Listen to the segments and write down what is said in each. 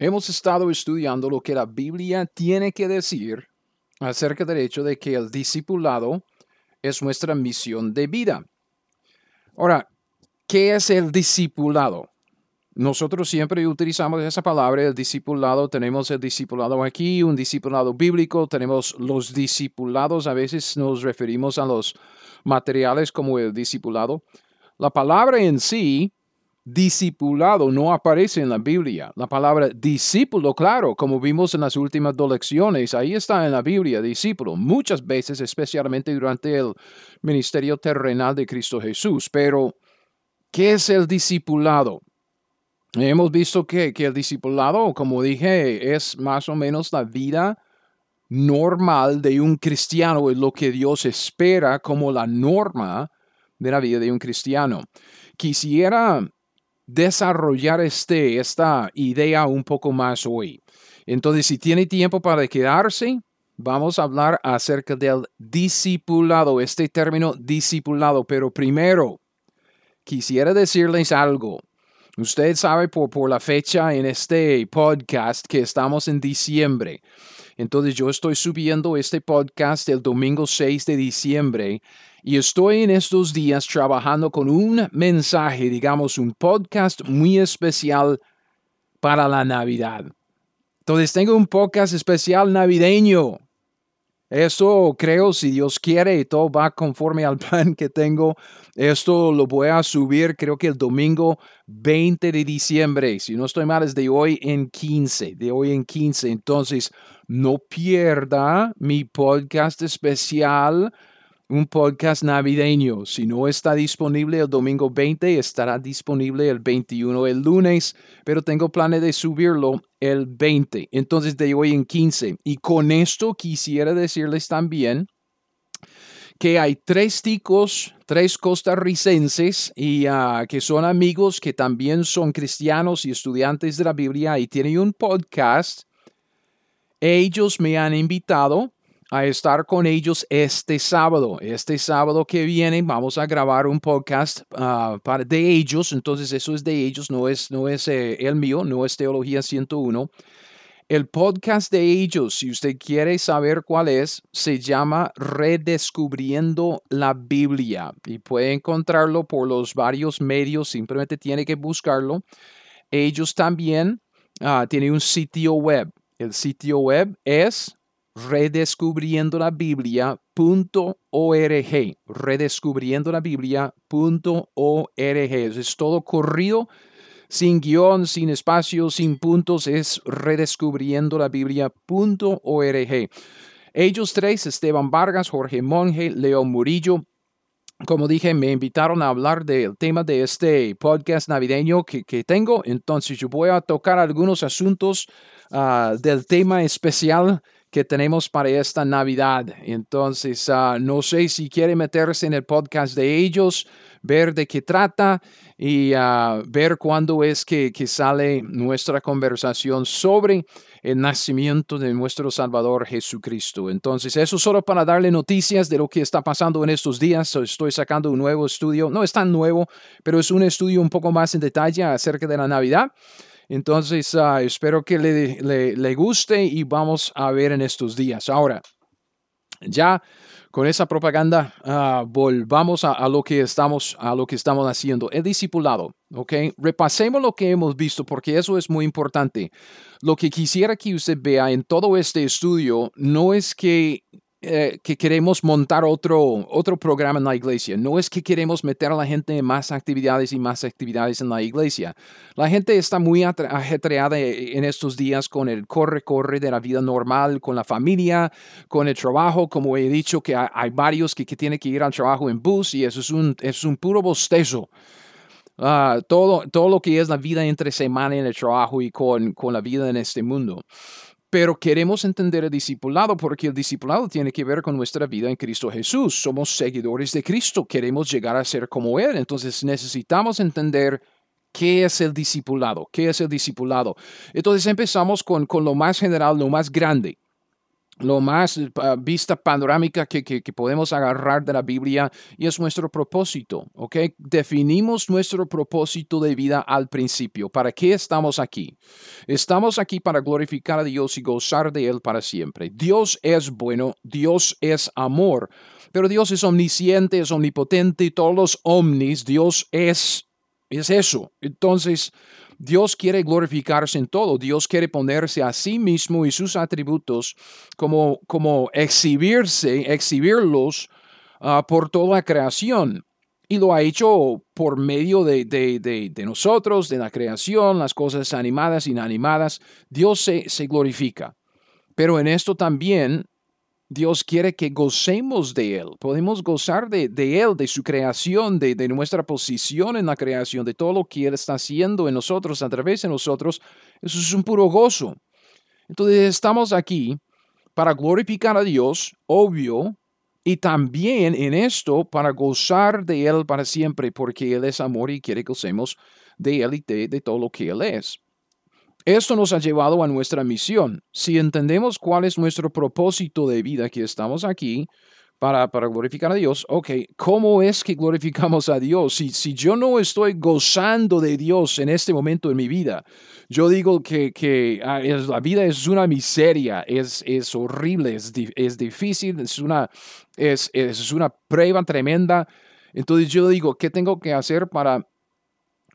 Hemos estado estudiando lo que la Biblia tiene que decir acerca del hecho de que el discipulado es nuestra misión de vida. Ahora, ¿qué es el discipulado? Nosotros siempre utilizamos esa palabra, el discipulado. Tenemos el discipulado aquí, un discipulado bíblico. Tenemos los discipulados. A veces nos referimos a los materiales como el discipulado. La palabra en sí discipulado no aparece en la Biblia. La palabra discípulo, claro, como vimos en las últimas dos lecciones, ahí está en la Biblia, discípulo, muchas veces, especialmente durante el ministerio terrenal de Cristo Jesús. Pero, ¿qué es el discipulado? Hemos visto que, que el discipulado, como dije, es más o menos la vida normal de un cristiano, es lo que Dios espera como la norma de la vida de un cristiano. Quisiera desarrollar este, esta idea un poco más hoy. Entonces, si tiene tiempo para quedarse, vamos a hablar acerca del discipulado, este término discipulado. Pero primero, quisiera decirles algo. Usted sabe por, por la fecha en este podcast que estamos en diciembre. Entonces yo estoy subiendo este podcast el domingo 6 de diciembre y estoy en estos días trabajando con un mensaje, digamos, un podcast muy especial para la Navidad. Entonces tengo un podcast especial navideño. Esto creo, si Dios quiere y todo va conforme al plan que tengo, esto lo voy a subir creo que el domingo 20 de diciembre. Si no estoy mal, es de hoy en 15, de hoy en 15. Entonces, no pierda mi podcast especial un podcast navideño. Si no está disponible el domingo 20, estará disponible el 21 el lunes, pero tengo planes de subirlo el 20, entonces de hoy en 15. Y con esto quisiera decirles también que hay tres ticos, tres costarricenses y ah, que son amigos que también son cristianos y estudiantes de la Biblia y tienen un podcast. Ellos me han invitado a estar con ellos este sábado. Este sábado que viene vamos a grabar un podcast ah, para, de ellos. Entonces eso es de ellos, no es, no es eh, el mío, no es Teología 101. El podcast de ellos, si usted quiere saber cuál es, se llama Redescubriendo la Biblia y puede encontrarlo por los varios medios, simplemente tiene que buscarlo. Ellos también uh, tienen un sitio web. El sitio web es redescubriendo la Biblia.org, redescubriendo la Biblia.org. Es todo corrido, sin guion, sin espacio, sin puntos, es redescubriendo la. Ellos tres, Esteban Vargas, Jorge Monge, Leo Murillo, como dije, me invitaron a hablar del tema de este podcast navideño que, tengo. Entonces yo voy a tocar algunos asuntos ah, del tema especial que tenemos para esta Navidad. Entonces, ah, no sé si quiere meterse en el podcast de ellos, ver de qué trata y ah, ver cuándo es que, que, sale nuestra conversación sobre el nacimiento de nuestro Salvador Jesucristo. Entonces, eso solo para darle noticias de lo que está pasando en estos días. Estoy sacando un nuevo estudio, no es tan nuevo, pero es un estudio un poco más en detalle acerca de la Navidad. Entonces, ah, espero que le, le, guste y vamos a ver en estos días. Ahora, ya con esa propaganda, ah, volvamos a, lo que estamos, a lo que estamos haciendo. El discipulado, ¿ok? Repasemos lo que hemos visto porque eso es muy importante. Lo que quisiera que usted vea en todo este estudio no es que eh, que queremos montar otro, otro programa en la iglesia. No es que queremos meter a la gente en más actividades y más actividades en la iglesia. La gente está muy ajetreada en estos días con el corre-corre de la vida normal, con la familia, con el trabajo. Como he dicho, que hay, varios que, que, tienen que ir al trabajo en bus y eso es un, es un puro bostezo. ah, todo, todo lo que es la vida entre semana en el trabajo y con, con la vida en este mundo. Pero queremos entender el discipulado porque el discipulado tiene que ver con nuestra vida en Cristo Jesús. Somos seguidores de Cristo, queremos llegar a ser como Él. Entonces necesitamos entender qué es el discipulado, qué es el discipulado. Entonces empezamos con, con lo más general, lo más grande lo más vista panorámica que, podemos agarrar de la Biblia y es nuestro propósito, ¿ok? Definimos nuestro propósito de vida al principio. ¿Para qué estamos aquí? Estamos aquí para glorificar a Dios y gozar de Él para siempre. Dios es bueno, Dios es amor, pero Dios es omnisciente, es omnipotente, todos los omnis, Dios es, es eso. Entonces, Dios quiere glorificarse en todo. Dios quiere ponerse a sí mismo y sus atributos como, como exhibirse, exhibirlos ah, por toda la creación. Y lo ha hecho por medio de, de, nosotros, de la creación, las cosas animadas, inanimadas. Dios se, se glorifica. Pero en esto también Dios quiere que gocemos de Él. Podemos gozar de, Él, de su creación, de, nuestra posición en la creación, de todo lo que Él está haciendo en nosotros, a través de nosotros. Eso es un puro gozo. Entonces estamos aquí para glorificar a Dios, obvio, y también en esto para gozar de Él para siempre, porque Él es amor y quiere que gocemos de Él y de todo lo que Él es. Esto nos ha llevado a nuestra misión. Si entendemos cuál es nuestro propósito de vida, que estamos aquí para, para glorificar a Dios, ok, ¿cómo es que glorificamos a Dios? Si, si yo no estoy gozando de Dios en este momento en mi vida, yo digo que, que ah, la vida es una miseria, es, es horrible, es, es difícil, es una, es, es una prueba tremenda. Entonces yo digo, ¿qué tengo que hacer para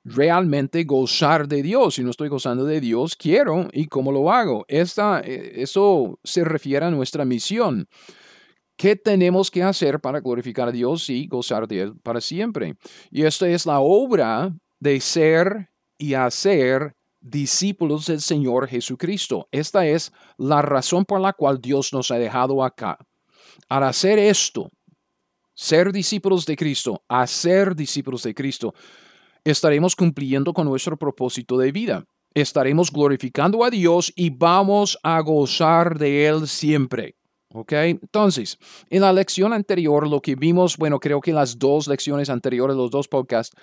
realmente gozar de Dios. Si no estoy gozando de Dios, quiero y cómo lo hago. Esta, eh, eso se refiere a nuestra misión. ¿Qué tenemos que hacer para glorificar a Dios y gozar de Él para siempre? Y esta es la obra de ser y hacer discípulos del Señor Jesucristo. Esta es la razón por la cual Dios nos ha dejado acá. Al hacer esto, ser discípulos de Cristo, hacer discípulos de Cristo, estaremos cumpliendo con nuestro propósito de vida. Estaremos glorificando a Dios y vamos a gozar de Él siempre. ¿Ok? Entonces, en la lección anterior, lo que vimos, bueno, creo que en las dos lecciones anteriores, los dos podcasts,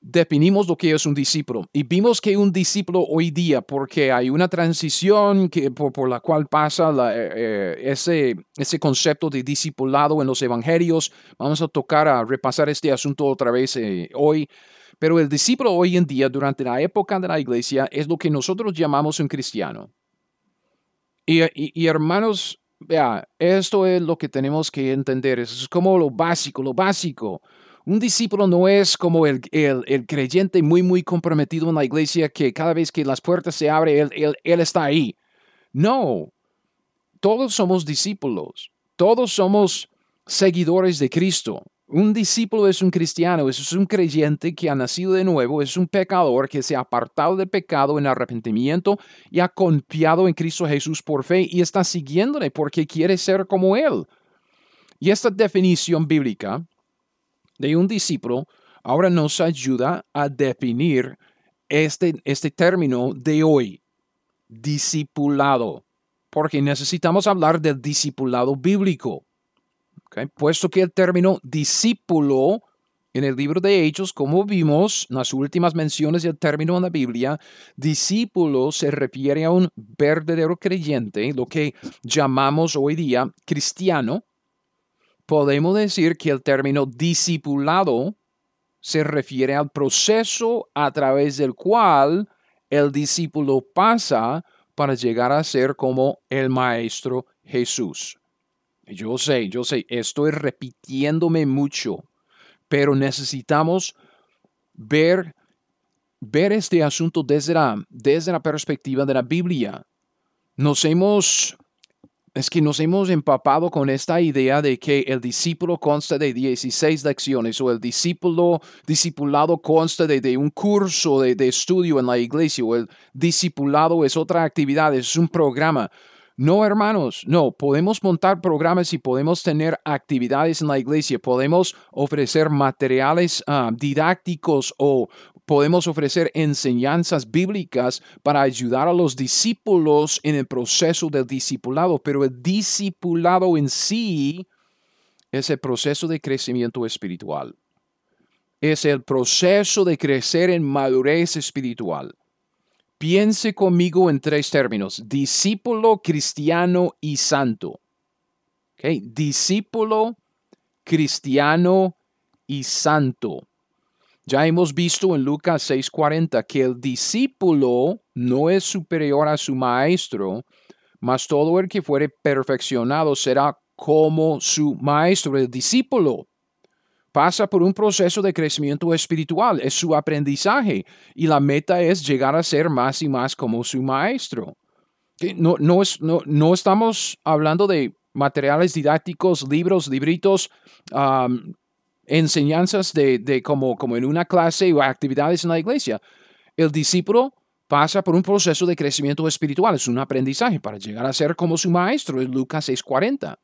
definimos lo que es un discípulo y vimos que un discípulo hoy día, porque hay una transición que, por, la cual pasa eh, eh, ese, ese concepto de discipulado en los evangelios, vamos a tocar, a repasar este asunto otra vez eh, hoy. Pero el discípulo hoy en día, durante la época de la iglesia, es lo que nosotros llamamos un cristiano. Y, hermanos, vea, esto es lo que tenemos que entender. es como lo básico, lo básico. Un discípulo no es como el, creyente muy, muy comprometido en la iglesia que cada vez que las puertas se abren, él está ahí. No, todos somos discípulos, todos somos seguidores de Cristo. Un discípulo es un cristiano, es un creyente que ha nacido de nuevo, es un pecador que se ha apartado del pecado en arrepentimiento y ha confiado en Cristo Jesús por fe y está siguiéndole porque quiere ser como Él. Y esta definición bíblica de un discípulo ahora nos ayuda a definir este, este término de hoy, discipulado, porque necesitamos hablar del discipulado bíblico. Puesto que el término discípulo en el libro de Hechos, como vimos en las últimas menciones del término en la Biblia, discípulo se refiere a un verdadero creyente, lo que llamamos hoy día cristiano. Podemos decir que el término discipulado se refiere al proceso a través del cual el discípulo pasa para llegar a ser como el Maestro Jesús. Yo sé, yo sé, estoy repitiéndome mucho, pero necesitamos ver, ver este asunto desde la, desde la perspectiva de la Biblia. Nos hemos, es que nos hemos empapado con esta idea de que el discípulo consta de 16 lecciones o el discípulo, discipulado consta de, de un curso de, de estudio en la iglesia o el discipulado es otra actividad, es un programa. No, hermanos, no, podemos montar programas y podemos tener actividades en la iglesia, podemos ofrecer materiales ah, didácticos o podemos ofrecer enseñanzas bíblicas para ayudar a los discípulos en el proceso del discipulado, pero el discipulado en sí es el proceso de crecimiento espiritual. Es el proceso de crecer en madurez espiritual. Piense conmigo en tres términos, discípulo, cristiano y santo. Okay. Discípulo, cristiano y santo. Ya hemos visto en Lucas 6:40 que el discípulo no es superior a su maestro, mas todo el que fuere perfeccionado será como su maestro, el discípulo pasa por un proceso de crecimiento espiritual, es su aprendizaje y la meta es llegar a ser más y más como su maestro. No, no, es, no, estamos hablando de materiales didácticos, libros, libritos, enseñanzas de, de como, como en una clase o actividades en la iglesia. El discípulo pasa por un proceso de crecimiento espiritual, es un aprendizaje para llegar a ser como su maestro en Lucas 6:40.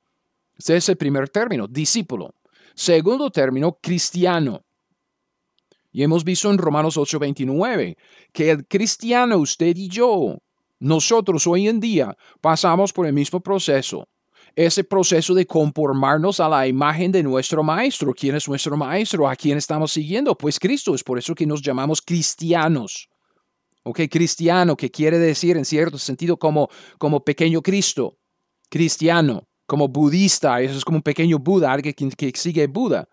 Ese es el primer término, discípulo. Segundo término, cristiano. Y hemos visto en Romanos 8:29 que el cristiano, usted y yo, nosotros hoy en día pasamos por el mismo proceso. Ese proceso de conformarnos a la imagen de nuestro maestro. ¿Quién es nuestro maestro? ¿A quién estamos siguiendo? Pues Cristo. Es por eso que nos llamamos cristianos. ¿Ok? Cristiano, que quiere decir en cierto sentido como, como pequeño Cristo. Cristiano como budista, eso es como un pequeño Buda, alguien que, sigue Buda.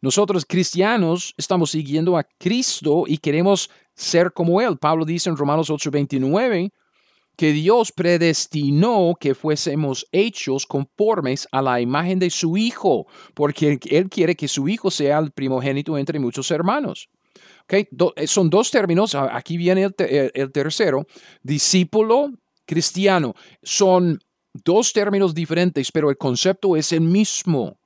Nosotros cristianos estamos siguiendo a Cristo y queremos ser como Él. Pablo dice en Romanos 8:29 que Dios predestinó que fuésemos hechos conformes a la imagen de su Hijo, porque Él quiere que su Hijo sea el primogénito entre muchos hermanos. Okay? Eh, son dos términos, aquí viene el, el tercero, discípulo cristiano. Son dos términos diferentes, pero el concepto es el mismo.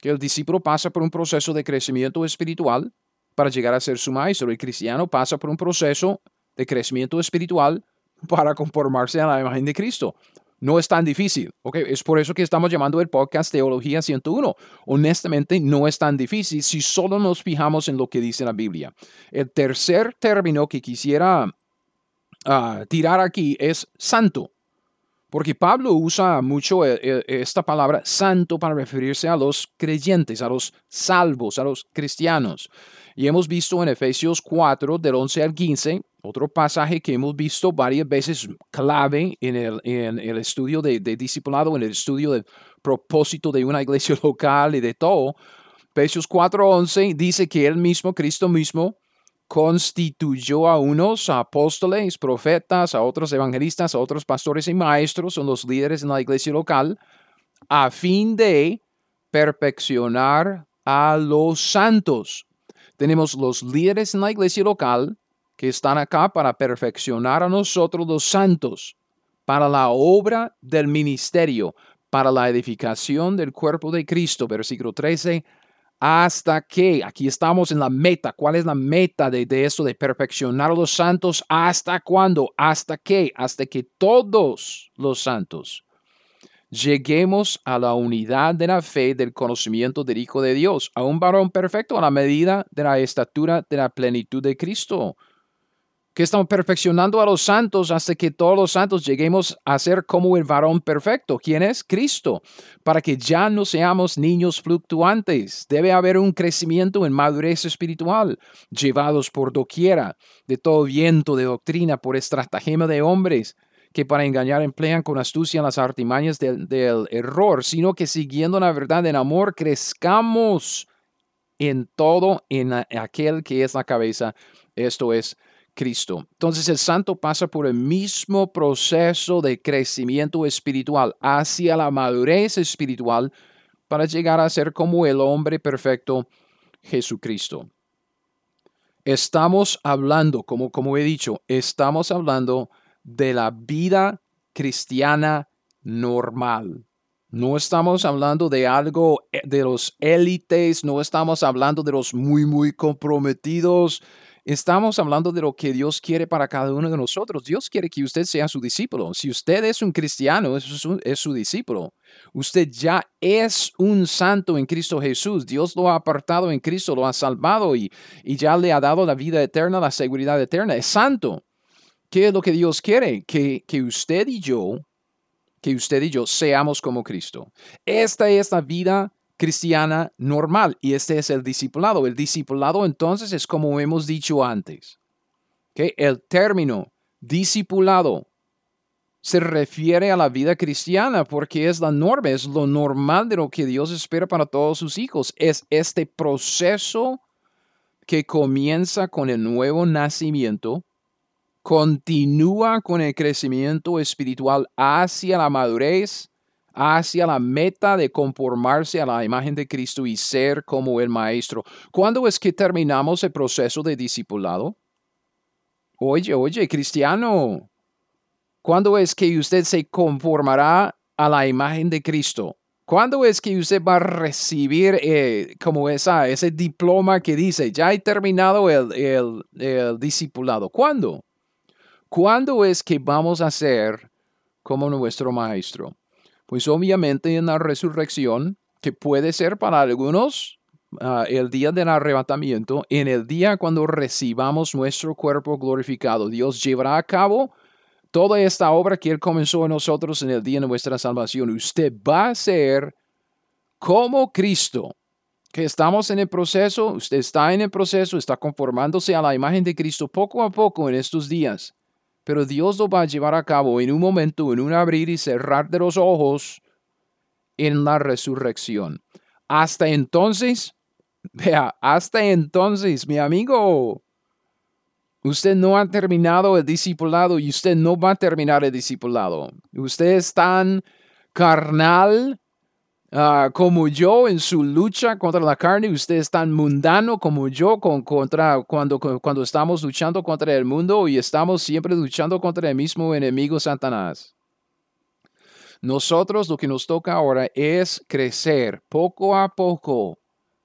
Que el discípulo pasa por un proceso de crecimiento espiritual para llegar a ser su maestro. El cristiano pasa por un proceso de crecimiento espiritual para conformarse a la imagen de Cristo. No es tan difícil, ¿ok? Es por eso que estamos llamando el podcast Teología 101. Honestamente, no es tan difícil si solo nos fijamos en lo que dice la Biblia. El tercer término que quisiera ah, tirar aquí es santo. Porque Pablo usa mucho eh, eh, esta palabra santo para referirse a los creyentes, a los salvos, a los cristianos. Y hemos visto en Efesios 4, del 11 al 15, otro pasaje que hemos visto varias veces clave en el, en el estudio de, de discipulado, en el estudio del propósito de una iglesia local y de todo. Efesios 4, 11 dice que él mismo, Cristo mismo, constituyó a unos apóstoles, profetas, a otros evangelistas, a otros pastores y maestros, son los líderes en la iglesia local, a fin de perfeccionar a los santos. Tenemos los líderes en la iglesia local que están acá para perfeccionar a nosotros los santos, para la obra del ministerio, para la edificación del cuerpo de Cristo. Versículo 13 hasta que, aquí estamos en la meta, ¿cuál es la meta de, de esto de perfeccionar a los santos? ¿Hasta cuándo? ¿Hasta qué? Hasta que todos los santos lleguemos a la unidad de la fe del conocimiento del Hijo de Dios, a un varón perfecto a la medida de la estatura de la plenitud de Cristo que estamos perfeccionando a los santos hasta que todos los santos lleguemos a ser como el varón perfecto. ¿Quién es? Cristo. Para que ya no seamos niños fluctuantes. Debe haber un crecimiento en madurez espiritual, llevados por doquiera de todo viento de doctrina, por estratagema de hombres que para engañar emplean con astucia las artimañas del, del error, sino que siguiendo la verdad en amor crezcamos en todo en aquel que es la cabeza, esto es Cristo. Entonces el santo pasa por el mismo proceso de crecimiento espiritual hacia la madurez espiritual para llegar a ser como el hombre perfecto Jesucristo. Estamos hablando, como, como he dicho, estamos hablando de la vida cristiana normal. No estamos hablando de algo eh, de los élites, no estamos hablando de los muy, muy comprometidos Estamos hablando de lo que Dios quiere para cada uno de nosotros. Dios quiere que usted sea su discípulo. Si usted es un cristiano, es su, es su discípulo. Usted ya es un santo en Cristo Jesús. Dios lo ha apartado en Cristo, lo ha salvado y, y ya le ha dado la vida eterna, la seguridad eterna. Es santo. ¿Qué es lo que Dios quiere? Que, que usted y yo, que usted y yo seamos como Cristo. Esta es la vida cristiana normal y este es el discipulado. El discipulado entonces es como hemos dicho antes. que El término discipulado se refiere a la vida cristiana porque es la norma, es lo normal de lo que Dios espera para todos sus hijos. Es este proceso que comienza con el nuevo nacimiento, continúa con el crecimiento espiritual hacia la madurez hacia la meta de conformarse a la imagen de Cristo y ser como el Maestro. ¿Cuándo es que terminamos el proceso de discipulado? Oye, oye, cristiano, ¿cuándo es que usted se conformará a la imagen de Cristo? ¿Cuándo es que usted va a recibir eh, como esa, ese diploma que dice, ya he terminado el, el, el discipulado? ¿Cuándo? ¿Cuándo es que vamos a ser como nuestro maestro? Pues obviamente en la resurrección, que puede ser para algunos ah, el día del arrebatamiento, en el día cuando recibamos nuestro cuerpo glorificado, Dios llevará a cabo toda esta obra que Él comenzó en nosotros en el día de nuestra salvación. Usted va a ser como Cristo, que estamos en el proceso, usted está en el proceso, está conformándose a la imagen de Cristo poco a poco en estos días pero Dios lo va a llevar a cabo en un momento, en un abrir y cerrar de los ojos en la resurrección. Hasta entonces, vea, hasta entonces, mi amigo, usted no ha terminado el discipulado y usted no va a terminar el discipulado. Usted es tan carnal Ah, como yo en su lucha contra la carne, usted es tan mundano como yo con, contra, cuando, cuando estamos luchando contra el mundo y estamos siempre luchando contra el mismo enemigo Satanás. Nosotros lo que nos toca ahora es crecer poco a poco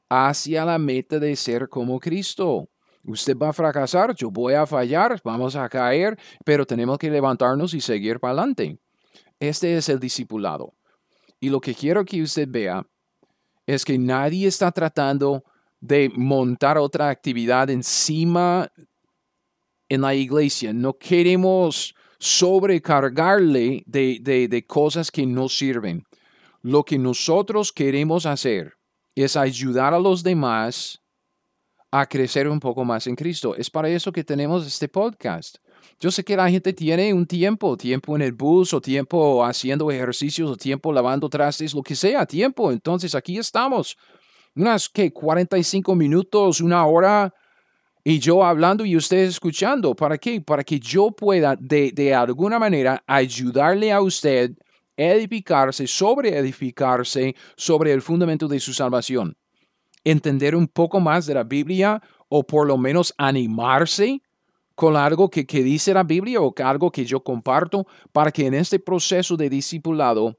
hacia la meta de ser como Cristo. Usted va a fracasar, yo voy a fallar, vamos a caer, pero tenemos que levantarnos y seguir para adelante. Este es el discipulado. Y lo que quiero que usted vea es que nadie está tratando de montar otra actividad encima en la iglesia. No queremos sobrecargarle de, cosas que no sirven. Lo que nosotros queremos hacer es ayudar a los demás a crecer un poco más en Cristo. Es para eso que tenemos este podcast. Yo sé que la gente tiene un tiempo, tiempo en el bus o tiempo haciendo ejercicios o tiempo lavando trastes, lo que sea, tiempo. Entonces aquí estamos. Unas que 45 minutos, una hora y yo hablando y ustedes escuchando. ¿Para qué? Para que yo pueda de, de alguna manera ayudarle a usted edificarse, sobre edificarse sobre el fundamento de su salvación. Entender un poco más de la Biblia o por lo menos animarse con algo que, dice la Biblia o algo que yo comparto para que en este proceso de discipulado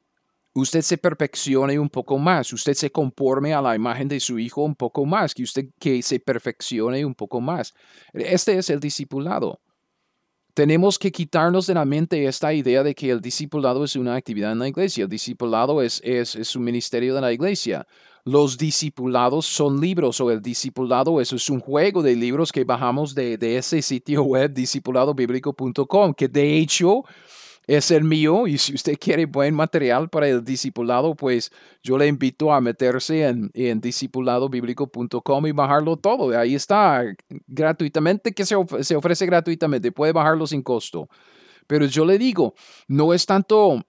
usted se perfeccione un poco más, usted se conforme a la imagen de su hijo un poco más, que usted que se perfeccione un poco más. Este es el discipulado. Tenemos que quitarnos de la mente esta idea de que el discipulado es una actividad en la iglesia. El discipulado es, es, es un ministerio de la iglesia. Los discipulados son libros o el discipulado eso es un juego de libros que bajamos de, de ese sitio web discipuladobiblico.com, que de hecho es el mío y si usted quiere buen material para el discipulado, pues yo le invito a meterse en, en discipuladobiblico.com y bajarlo todo. Ahí está gratuitamente, que se, se ofrece gratuitamente, puede bajarlo sin costo. Pero yo le digo, no es tanto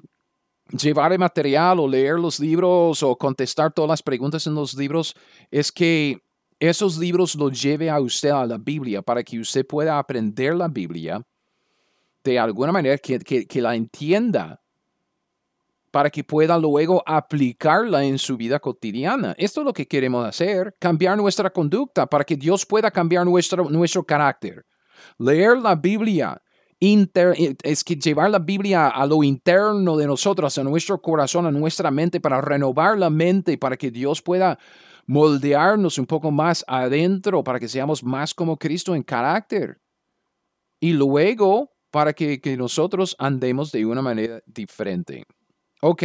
llevar el material o leer los libros o contestar todas las preguntas en los libros, es que esos libros los lleve a usted a la Biblia para que usted pueda aprender la Biblia de alguna manera que, que, la entienda para que pueda luego aplicarla en su vida cotidiana. Esto es lo que queremos hacer, cambiar nuestra conducta para que Dios pueda cambiar nuestro, nuestro carácter. Leer la Biblia es que llevar la Biblia a lo interno de nosotros, a nuestro corazón, a nuestra mente, para renovar la mente, para que Dios pueda moldearnos un poco más adentro para que seamos más como Cristo en carácter. Y luego para que, nosotros andemos de una manera diferente. Ok,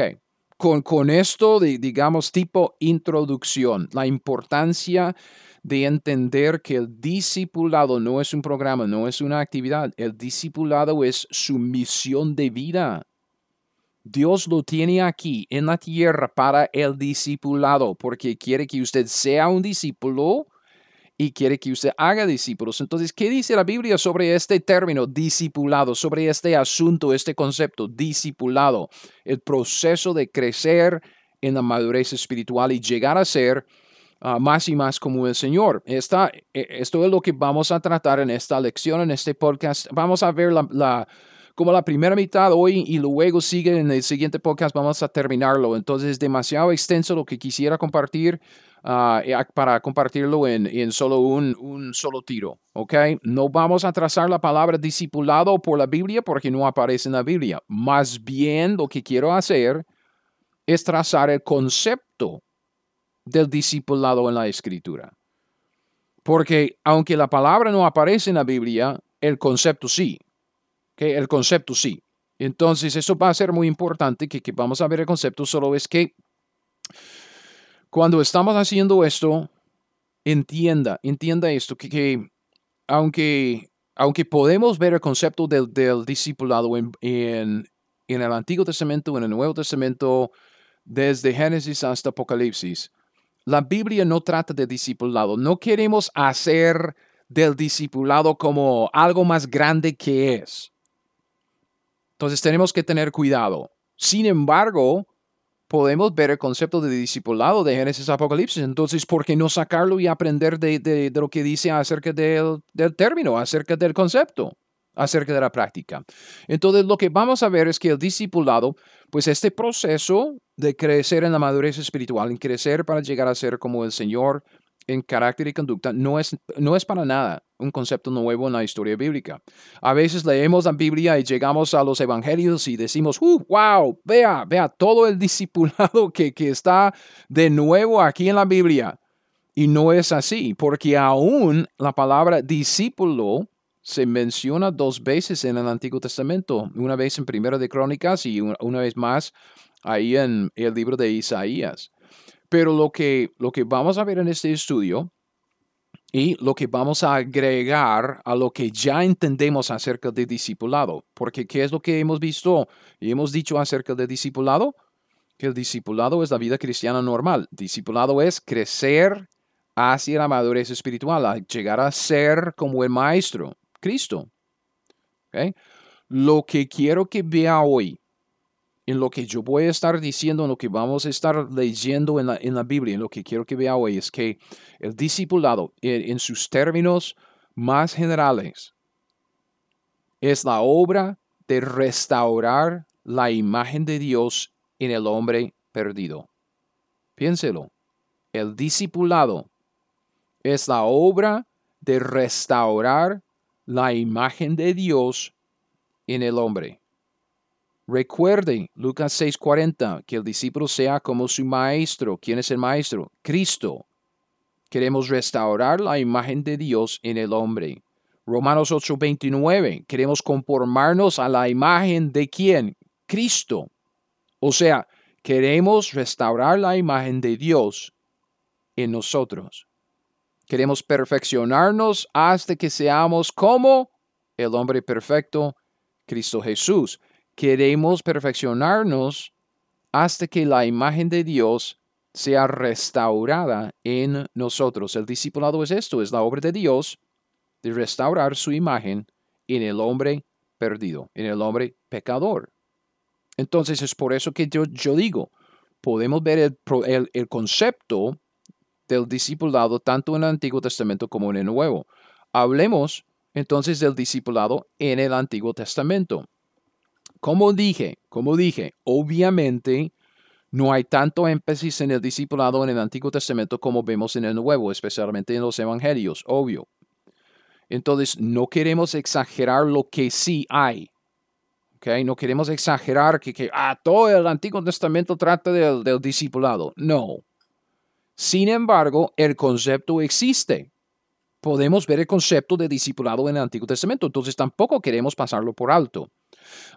con, con esto, de, digamos, tipo introducción, la importancia de entender que el discipulado no es un programa, no es una actividad, el discipulado es su misión de vida. Dios lo tiene aquí en la tierra para el discipulado, porque quiere que usted sea un discípulo y quiere que usted haga discípulos. Entonces, ¿qué dice la Biblia sobre este término discipulado, sobre este asunto, este concepto discipulado? El proceso de crecer en la madurez espiritual y llegar a ser ah, más y más como el Señor. Esta, e, esto es lo que vamos a tratar en esta lección, en este podcast. Vamos a ver la como la primera mitad hoy y luego sigue en el siguiente podcast, vamos a terminarlo. Entonces es demasiado extenso lo que quisiera compartir ah, para compartirlo en, en solo un, un, solo tiro. ¿Ok? No vamos a trazar la palabra discipulado por la Biblia porque no aparece en la Biblia. Más bien lo que quiero hacer es trazar el concepto del discipulado en la escritura. Porque aunque la palabra no aparece en la Biblia, el concepto sí. El concepto sí. Entonces, eso va a ser muy importante, que, que vamos a ver el concepto, solo es que cuando estamos haciendo esto, entienda, entienda esto, que, que aunque, aunque podemos ver el concepto del, del discipulado en, en, en, el Antiguo Testamento, en el Nuevo Testamento, desde Génesis hasta Apocalipsis, la Biblia no trata de discipulado. No queremos hacer del discipulado como algo más grande que es. Entonces tenemos que tener cuidado. Sin embargo, podemos ver el concepto de discipulado de Génesis Apocalipsis. Entonces, ¿por qué no sacarlo y aprender de, lo que dice acerca del, del, término, acerca del concepto, acerca de la práctica? Entonces, lo que vamos a ver es que el discipulado, pues este proceso de crecer en la madurez espiritual, en crecer para llegar a ser como el Señor, en carácter y conducta no es, no es para nada un concepto nuevo en la historia bíblica. A veces leemos la Biblia y llegamos a los evangelios y decimos, uh, wow, vea, vea todo el discipulado que, que está de nuevo aquí en la Biblia. Y no es así, porque aún la palabra discípulo se menciona dos veces en el Antiguo Testamento, una vez en Primero de Crónicas y una vez más ahí en el libro de Isaías. Pero lo que, lo que vamos a ver en este estudio y lo que vamos a agregar a lo que ya entendemos acerca del discipulado, porque ¿qué es lo que hemos visto y hemos dicho acerca del discipulado? Que el discipulado es la vida cristiana normal. Discipulado es crecer hacia la madurez espiritual, llegar a ser como el Maestro, Cristo. Lo que quiero que vea hoy en lo que yo voy a estar diciendo, en lo que vamos a estar leyendo en la, en la Biblia, en lo que quiero que vea hoy, es que el discipulado, en, sus términos más generales, es la obra de restaurar la imagen de Dios en el hombre perdido. Piénselo. El discipulado es la obra de restaurar la imagen de Dios en el hombre. Recuerde Lucas 6:40 que el discípulo sea como su maestro. ¿Quién es el maestro? Cristo. Queremos restaurar la imagen de Dios en el hombre. Romanos 8:29. Queremos conformarnos a la imagen de quién? Cristo. O sea, queremos restaurar la imagen de Dios en nosotros. Queremos perfeccionarnos hasta que seamos como el hombre perfecto, Cristo Jesús queremos perfeccionarnos hasta que la imagen de Dios sea restaurada en nosotros. El discipulado es esto, es la obra de Dios de restaurar su imagen en el hombre perdido, en el hombre pecador. Entonces es por eso que yo, digo, podemos ver el, el concepto del discipulado tanto en el Antiguo Testamento como en el Nuevo. Hablemos entonces del discipulado en el Antiguo Testamento. Como dije, como dije, obviamente no hay tanto énfasis en el discipulado en el Antiguo Testamento como vemos en el Nuevo, especialmente en los Evangelios, obvio. Entonces, no queremos exagerar lo que sí hay. No queremos exagerar que, que ah, todo el Antiguo Testamento trata del, del discipulado. No. Sin embargo, el concepto existe. Podemos ver el concepto de discipulado en el Antiguo Testamento, entonces tampoco queremos pasarlo por alto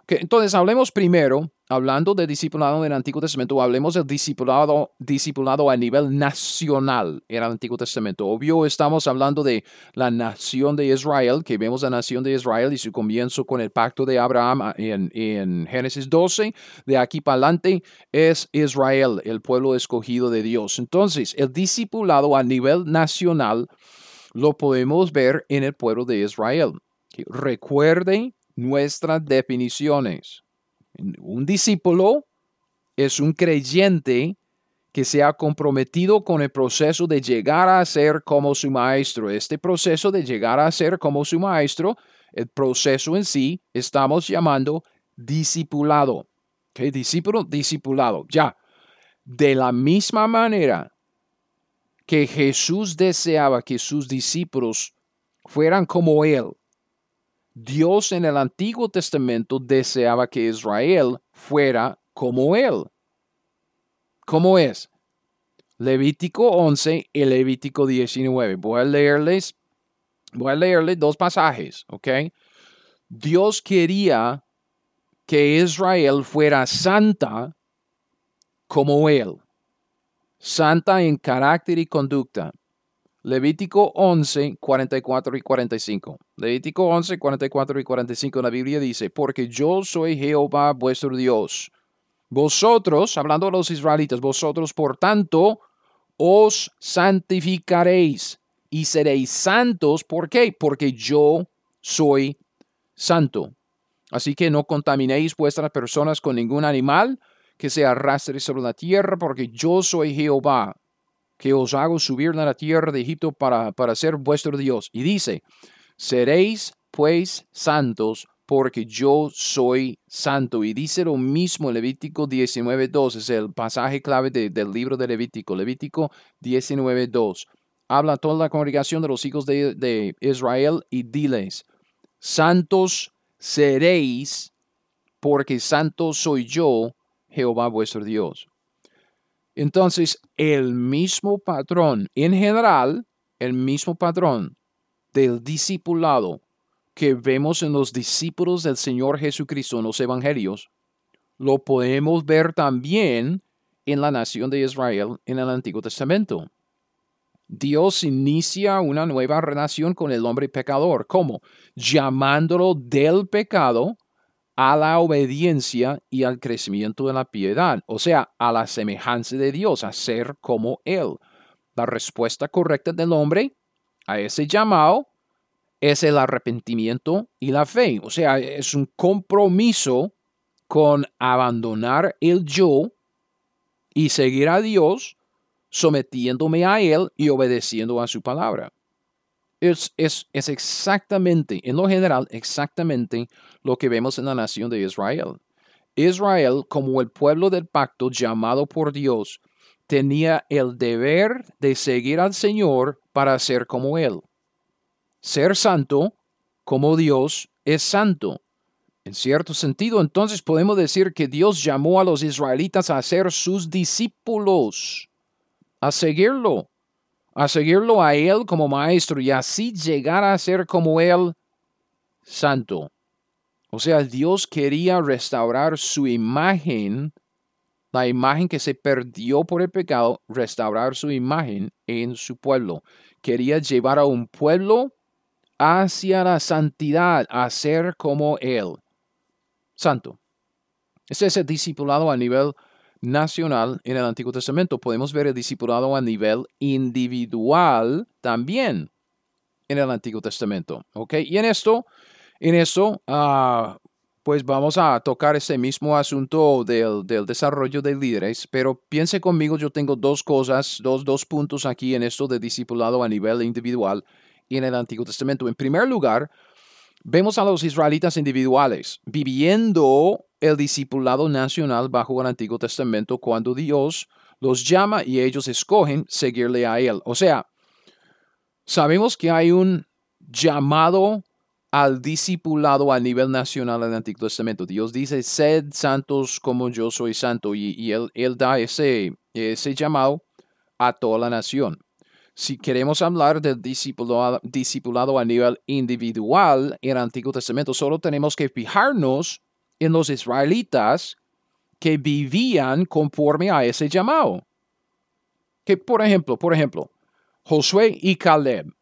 entonces, hablemos primero, hablando de discipulado en el Antiguo Testamento, hablemos del discipulado, discipulado a nivel nacional en el Antiguo Testamento. Obvio, estamos hablando de la nación de Israel, que vemos la nación de Israel y su comienzo con el pacto de Abraham ah, en, en Génesis 12. De aquí para adelante es Israel, el pueblo escogido de Dios. Entonces, el discipulado a nivel nacional lo podemos ver en el pueblo de Israel. Recuerde nuestras definiciones. Un discípulo es un creyente que se ha comprometido con el proceso de llegar a ser como su maestro. Este proceso de llegar a ser como su maestro, el proceso en sí, estamos llamando discipulado. ¿Qué? Discípulo, discipulado. Ya. De la misma manera que Jesús deseaba que sus discípulos fueran como Él, Dios en el Antiguo Testamento deseaba que Israel fuera como Él. ¿Cómo es? Levítico 11 y Levítico 19. Voy a leerles, voy a leerles dos pasajes, ¿ok? Dios quería que Israel fuera santa como Él, santa en carácter y conducta. Levítico 11, 44 y 45. Levítico 11, 44 y 45 la Biblia dice, porque yo soy Jehová vuestro Dios. Vosotros, hablando a los israelitas, vosotros por tanto os santificaréis y seréis santos. ¿Por qué? Porque yo soy santo. Así que no contaminéis vuestras personas con ningún animal que se arrastre sobre la tierra, porque yo soy Jehová que os hago subir a la tierra de Egipto para, para ser vuestro Dios. Y dice, seréis pues santos porque yo soy santo. Y dice lo mismo Levítico 19.2, es el pasaje clave del libro de Levítico, Levítico 19.2. Habla toda la congregación de los hijos de, de Israel y diles, santos seréis porque santo soy yo, Jehová vuestro Dios. Entonces, el mismo patrón, en general, el mismo patrón del discipulado que vemos en los discípulos del Señor Jesucristo en los evangelios, lo podemos ver también en la nación de Israel en el Antiguo Testamento. Dios inicia una nueva relación con el hombre pecador. ¿Cómo? Llamándolo del pecado a la obediencia y al crecimiento de la piedad, o sea, a la semejanza de Dios, a ser como Él. La respuesta correcta del hombre a ese llamado es el arrepentimiento y la fe, o sea, es un compromiso con abandonar el yo y seguir a Dios, sometiéndome a Él y obedeciendo a su palabra es, es, exactamente, en lo general, exactamente lo que vemos en la nación de Israel. Israel, como el pueblo del pacto llamado por Dios, tenía el deber de seguir al Señor para ser como Él. Ser santo como Dios es santo. En cierto sentido, entonces podemos decir que Dios llamó a los israelitas a ser sus discípulos, a seguirlo a seguirlo a Él como maestro y así llegar a ser como Él santo. O sea, Dios quería restaurar su imagen, la imagen que se perdió por el pecado, restaurar su imagen en su pueblo. Quería llevar a un pueblo hacia la santidad, a ser como Él. Santo. Ese es el discipulado a nivel nacional en el Antiguo Testamento. Podemos ver el discipulado a nivel individual también en el Antiguo Testamento. ¿Ok? Y en esto, en esto, ah, pues vamos a tocar ese mismo asunto del, del, desarrollo de líderes, pero piense conmigo, yo tengo dos cosas, dos, dos puntos aquí en esto de discipulado a nivel individual en el Antiguo Testamento. En primer lugar, vemos a los israelitas individuales viviendo el discipulado nacional bajo el Antiguo Testamento cuando Dios los llama y ellos escogen seguirle a Él. O sea, sabemos que hay un llamado al discipulado a nivel nacional en el Antiguo Testamento. Dios dice, sed santos como yo soy santo, y, él, da ese, ese llamado a toda la nación. Si queremos hablar del discipulado, discipulado a nivel individual en el Antiguo Testamento, solo tenemos que fijarnos en los israelitas que vivían conforme a ese llamado. Que, por ejemplo, por ejemplo, Josué y Caleb,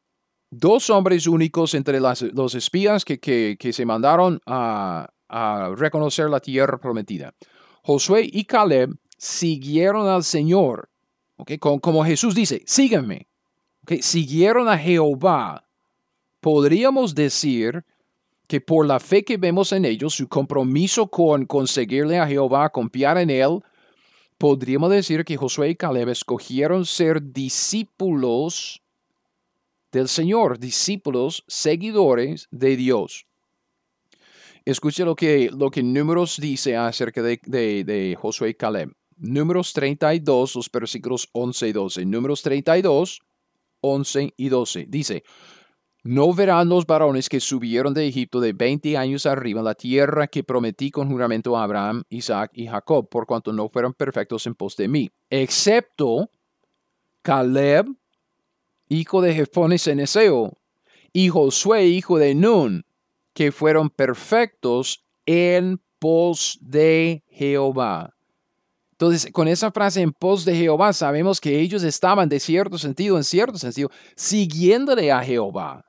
dos hombres únicos entre los espías que, se mandaron a, reconocer la tierra prometida. Josué y Caleb siguieron al Señor, ¿okay? como, Jesús dice, síganme. ¿okay? Siguieron a Jehová. Podríamos decir que por la fe que vemos en ellos, su compromiso con conseguirle a Jehová, confiar en Él, podríamos decir que Josué y Caleb escogieron ser discípulos del Señor, discípulos, seguidores de Dios. Escuche lo que, lo que Números dice acerca de, de, Josué y Caleb. Números 32, los versículos 11 y 12. Números 32, 11 y 12. Dice, no verán los varones que subieron de Egipto de 20 años arriba la tierra que prometí con juramento a Abraham, Isaac y Jacob, por cuanto no fueron perfectos en pos de mí, excepto Caleb, hijo de Jefones Eneseo, y Josué, hijo de Nun, que fueron perfectos en pos de Jehová. Entonces, con esa frase en pos de Jehová, sabemos que ellos estaban de cierto sentido, en cierto sentido, siguiéndole a Jehová,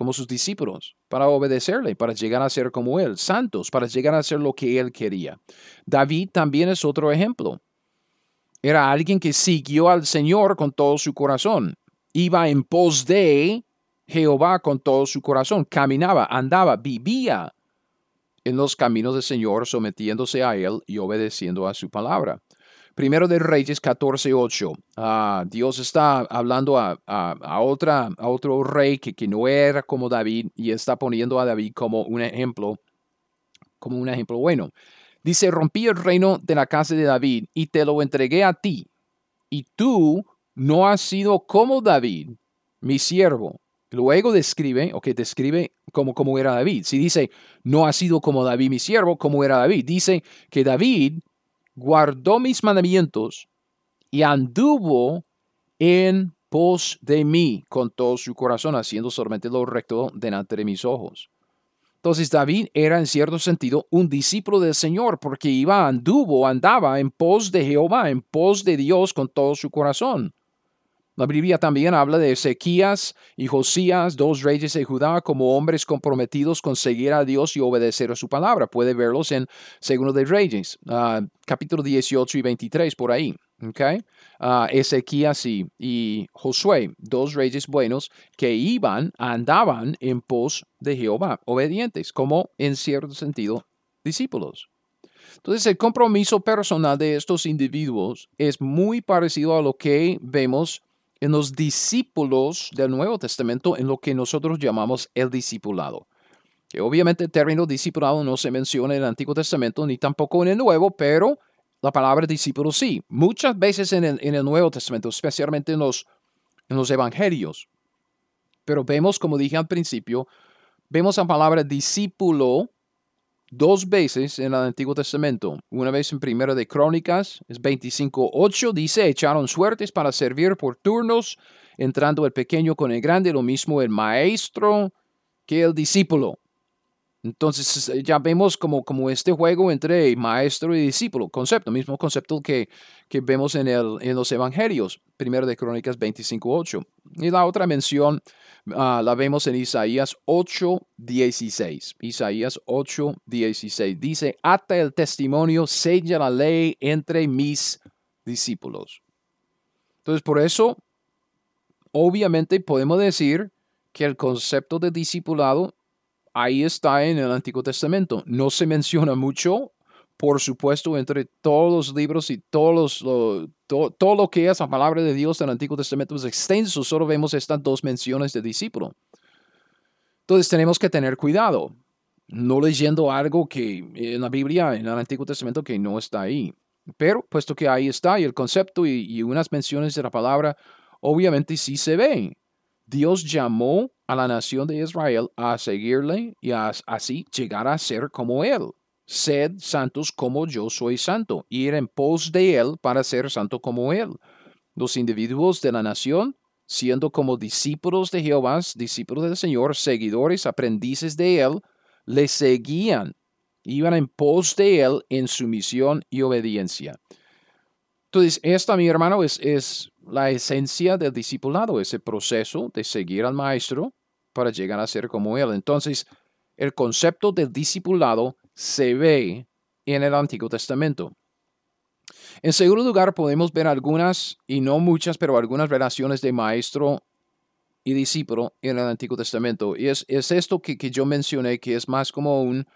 como sus discípulos, para obedecerle, para llegar a ser como Él, santos, para llegar a ser lo que Él quería. David también es otro ejemplo. Era alguien que siguió al Señor con todo su corazón iba en pos de Jehová con todo su corazón, caminaba, andaba, vivía en los caminos del Señor, sometiéndose a Él y obedeciendo a su palabra. Primero de Reyes 14.8. Ah, Dios está hablando a, otra, a otro rey que, que no era como David y está poniendo a David como un ejemplo, como un ejemplo bueno. Dice, rompí el reino de la casa de David y te lo entregué a ti. Y tú no ha sido como David, mi siervo. Luego describe, o que describe como, como era David. Si dice, no ha sido como David, mi siervo, como era David. Dice que David guardó mis mandamientos y anduvo en pos de mí con todo su corazón, haciendo solamente lo recto delante de mis ojos. Entonces David era en cierto sentido un discípulo del Señor porque iba, anduvo, andaba en pos de Jehová, en pos de Dios con todo su corazón. La Biblia también habla de Ezequías y Josías, dos reyes de Judá, como hombres comprometidos con seguir a Dios y obedecer a su palabra. Puede verlos en Segundo de Reyes, uh, capítulo 18 y 23, por ahí. Okay? Uh, Ezequías y, y, Josué, dos reyes buenos que iban, andaban en pos de Jehová, obedientes, como en cierto sentido discípulos. Entonces, el compromiso personal de estos individuos es muy parecido a lo que vemos en los discípulos del Nuevo Testamento en lo que nosotros llamamos el discipulado. Que obviamente el término discipulado no se menciona en el Antiguo Testamento ni tampoco en el Nuevo, pero la palabra discípulo sí. Muchas veces en el, Nuevo Testamento, especialmente en los, en los Evangelios. Pero vemos, como dije al principio, vemos la palabra discípulo dos veces en el Antiguo Testamento. Una vez en Primero de Crónicas, es 25.8, dice, echaron suertes para servir por turnos, entrando el pequeño con el grande, lo mismo el maestro que el discípulo. Entonces ya vemos como, como este juego entre maestro y discípulo, concepto, mismo concepto que, que vemos en, el, en los evangelios, primero de Crónicas 25.8. Y la otra mención Ah, la vemos en Isaías 8:16. Isaías 8:16 dice, ata el testimonio, sella la ley entre mis discípulos. Entonces, por eso, obviamente podemos decir que el concepto de discipulado ahí está en el Antiguo Testamento. No se menciona mucho, por supuesto, entre todos los libros y todos los, todo, lo que es la palabra de Dios en el Antiguo Testamento es extenso, solo vemos estas dos menciones de discípulo. Entonces tenemos que tener cuidado, no leyendo algo que en la Biblia, en el Antiguo Testamento, que no está ahí. Pero puesto que ahí está y el concepto y, unas menciones de la palabra, obviamente sí se ve. Dios llamó a la nación de Israel a seguirle y así llegar a ser como Él sed santos como yo soy santo, ir en pos de Él para ser santo como Él. los individuos de la nación, siendo como discípulos de Jehová, discípulos del Señor, seguidores, aprendices de Él, le seguían, iban en pos de Él en su misión y obediencia. Entonces, esta, mi hermano, es, es la esencia del discipulado, ese proceso de seguir al maestro para llegar a ser como Él. Entonces, el concepto del discipulado se ve en el Antiguo Testamento. En segundo lugar, podemos ver algunas, y no muchas, pero algunas relaciones de maestro y discípulo en el Antiguo Testamento. Y es, esto que, yo mencioné, que es más como un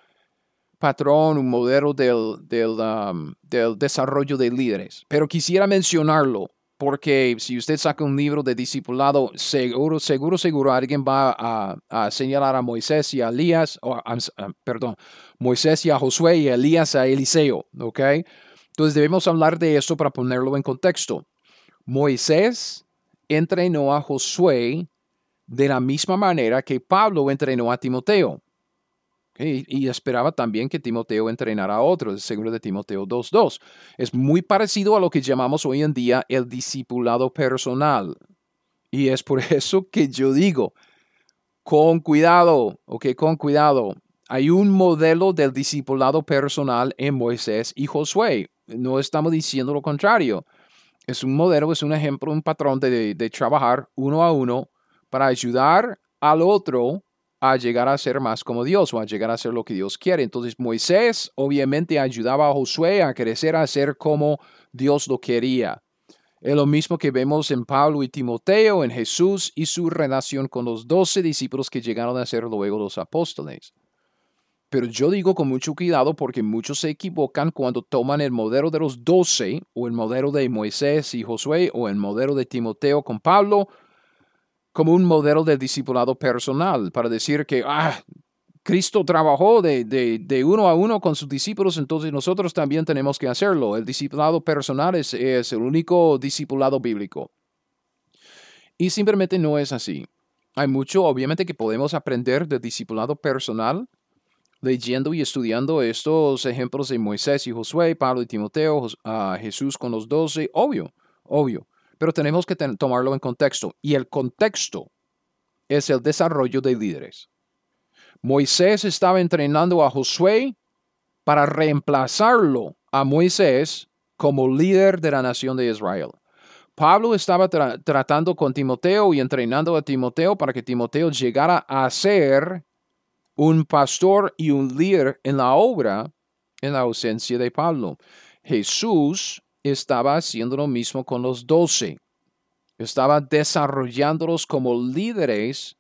patrón, un modelo del, um, desarrollo de líderes. Pero quisiera mencionarlo porque si usted saca un libro de discipulado, seguro, seguro, seguro alguien va a, señalar a Moisés y a Elías, o, perdón, Moisés y a Josué y a Elías a Eliseo, ¿ok? Entonces debemos hablar de eso para ponerlo en contexto. Moisés entrenó a Josué de la misma manera que Pablo entrenó a Timoteo. Y, esperaba también que Timoteo entrenara a otros, seguro de Timoteo 2.2. Es muy parecido a lo que llamamos hoy en día el discipulado personal. Y es por eso que yo digo, con cuidado, ok, con cuidado. Hay un modelo del discipulado personal en Moisés y Josué no estamos diciendo lo contrario. Es un modelo, es un ejemplo, un patrón de, trabajar uno a uno para ayudar al otro a llegar a ser más como Dios o a llegar a ser lo que Dios quiere. Entonces Moisés obviamente ayudaba a Josué a crecer a ser como Dios lo quería. Es lo mismo que vemos en Pablo y Timoteo, en Jesús y su relación con los doce discípulos que llegaron a ser luego los apóstoles. Pero yo digo con mucho cuidado porque muchos se equivocan cuando toman el modelo de los doce o el modelo de Moisés y Josué o el modelo de Timoteo con Pablo como un modelo de discipulado personal para decir que ah, Cristo trabajó de, de, uno a uno con sus discípulos, entonces nosotros también tenemos que hacerlo. El discipulado personal es, es el único discipulado bíblico. Y simplemente no es así. Hay mucho, obviamente, que podemos aprender de discipulado personal leyendo y estudiando estos ejemplos de Moisés y Josué, Pablo y Timoteo, a Jesús con los doce, obvio, obvio, pero tenemos que tomarlo en contexto. Y el contexto es el desarrollo de líderes. Moisés estaba entrenando a Josué para reemplazarlo a Moisés como líder de la nación de Israel. Pablo estaba tratando con Timoteo y entrenando a Timoteo para que Timoteo llegara a ser un pastor y un líder en la obra en la ausencia de Pablo. Jesús estaba haciendo lo mismo con los doce. Estaba desarrollándolos como líderes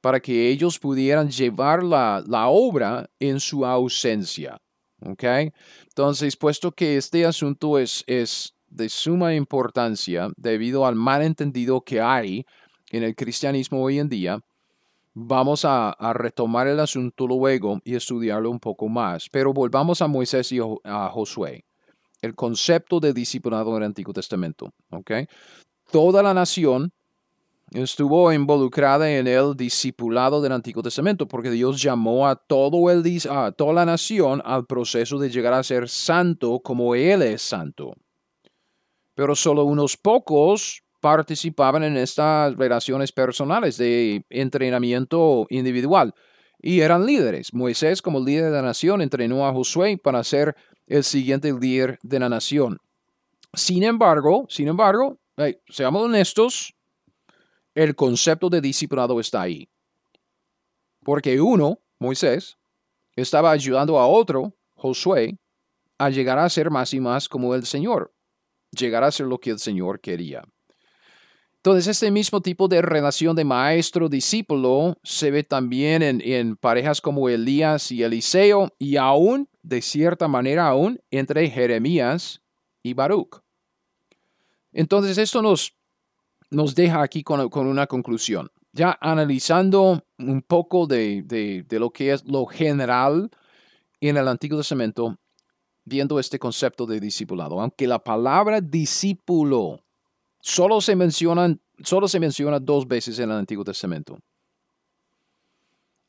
para que ellos pudieran llevar la, obra en su ausencia. Entonces, puesto que este asunto es, es de suma importancia debido al malentendido que hay en el cristianismo hoy en día, Vamos a, retomar el asunto luego y estudiarlo un poco más, pero volvamos a Moisés y a Josué. El concepto de discipulado en el Antiguo Testamento. ¿okay? Toda la nación estuvo involucrada en el discipulado del Antiguo Testamento, porque Dios llamó a, todo el, a toda la nación al proceso de llegar a ser santo como Él es santo. Pero solo unos pocos participaban en estas relaciones personales de entrenamiento individual y eran líderes. Moisés, como líder de la nación, entrenó a Josué para ser el siguiente líder de la nación. Sin embargo, sin embargo, seamos honestos, el concepto de discipulado está ahí. Porque uno, Moisés, estaba ayudando a otro, Josué, a llegar a ser más y más como el Señor, llegar a ser lo que el Señor quería. Entonces, este mismo tipo de relación de maestro-discípulo se ve también en, parejas como Elías y Eliseo y aún, de cierta manera, aún entre Jeremías y Baruch. Entonces, esto nos, nos deja aquí con, una conclusión. Ya analizando un poco de, de lo que es lo general en el Antiguo Testamento, viendo este concepto de discipulado, aunque la palabra discípulo solo se mencionan, solo se menciona dos veces en el Antiguo Testamento.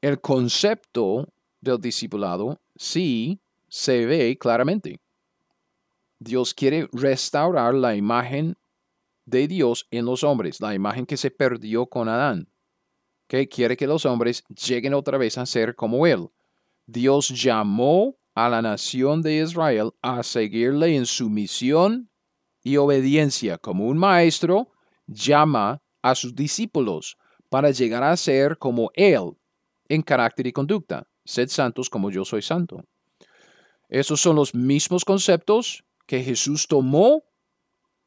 El concepto del discipulado sí se ve claramente. Dios quiere restaurar la imagen de Dios en los hombres, la imagen que se perdió con Adán. que Quiere que los hombres lleguen otra vez a ser como Él. Dios llamó a la nación de Israel a seguirle en su misión y obediencia, como un maestro llama a sus discípulos para llegar a ser como Él en carácter y conducta. Sed santos como yo soy santo. Esos son los mismos conceptos que Jesús tomó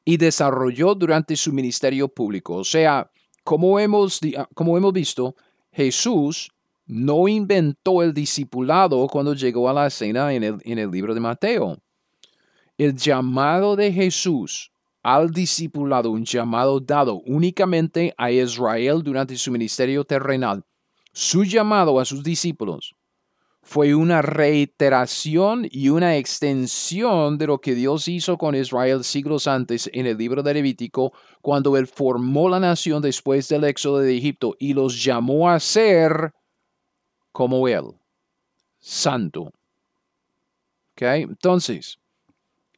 y desarrolló durante su ministerio público. O sea, como hemos, como hemos visto, Jesús no inventó el discipulado cuando llegó a la escena en el libro de Mateo. El llamado de Jesús al discipulado, un llamado dado únicamente a Israel durante su ministerio terrenal, su llamado a sus discípulos fue una reiteración y una extensión de lo que Dios hizo con Israel siglos antes en el libro de Levítico, cuando Él formó la nación después del éxodo de Egipto y los llamó a ser como Él, santo. Entonces,